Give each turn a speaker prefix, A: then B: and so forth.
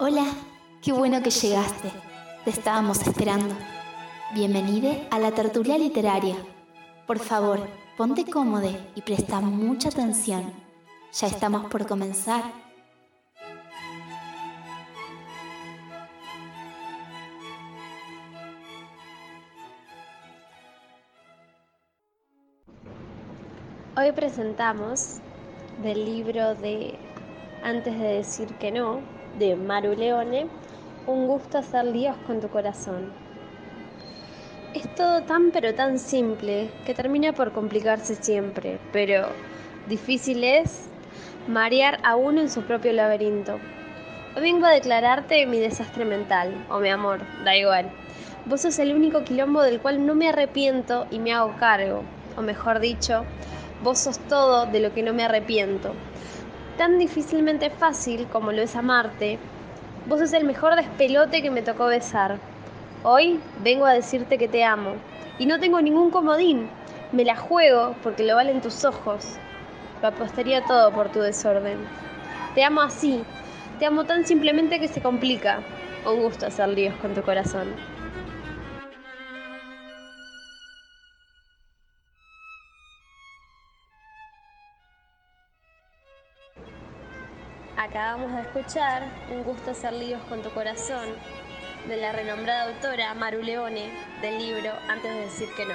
A: Hola, qué bueno que llegaste. Te estábamos esperando. Bienvenide a la tertulia literaria. Por favor, ponte cómodo y presta mucha atención. Ya estamos por comenzar.
B: Hoy presentamos del libro de Antes de decir que no, de Maru Leone, Un gusto hacer líos con tu corazón. Es todo tan pero tan simple que termina por complicarse siempre, pero difícil es marear a uno en su propio laberinto. Hoy vengo a declararte mi desastre mental, o mi amor, da igual. Vos sos el único quilombo del cual no me arrepiento y me hago cargo, o mejor dicho, Vos sos todo de lo que no me arrepiento. Tan difícilmente fácil como lo es amarte, vos sos el mejor despelote que me tocó besar. Hoy vengo a decirte que te amo. Y no tengo ningún comodín. Me la juego porque lo valen tus ojos. Lo apostaría todo por tu desorden. Te amo así. Te amo tan simplemente que se complica. Un gusto hacer líos con tu corazón. Acabamos de escuchar Un gusto hacer líos con tu corazón de la renombrada autora Maru Leone del libro Antes de decir que no.